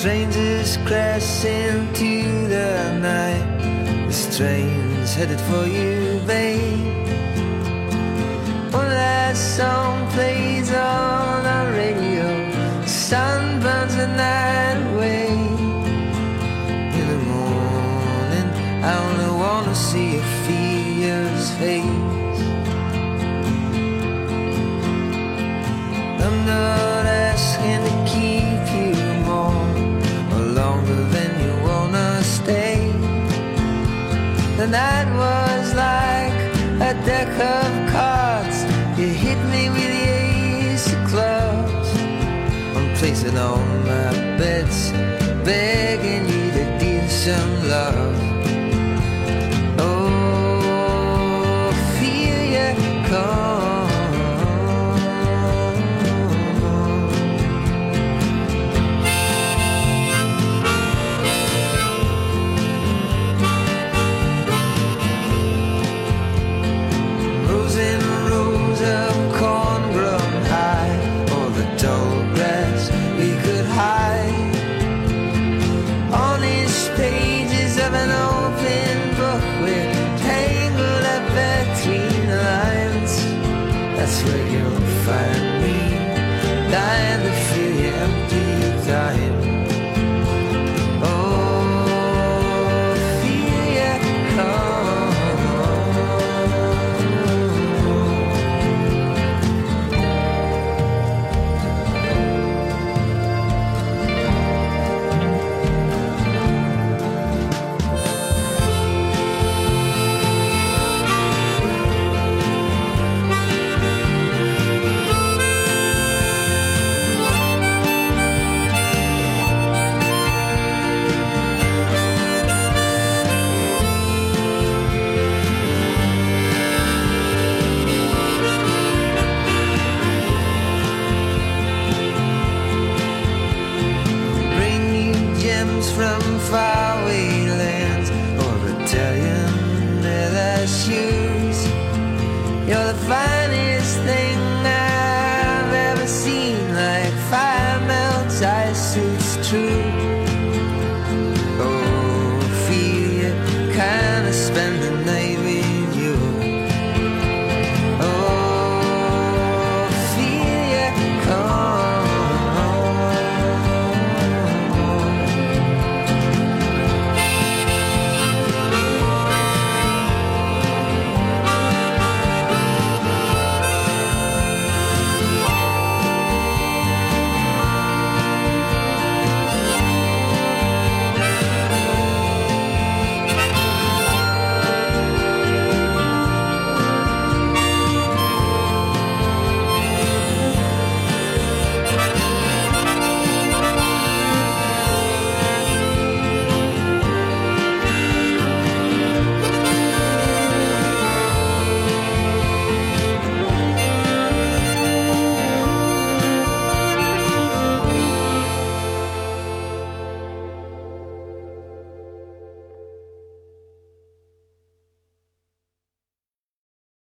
Strangers crash into the night. The train's headed for you, babe. One last song plays on our radio. The sun burns the night away. In the morning, I only wanna see a fear's face. The night was like a deck of cards. You hit me with the ace of clubs. I'm placing on my From faraway lands or battalion leather shoes. You're the finest thing I've ever seen, like fire melts, ice suits true.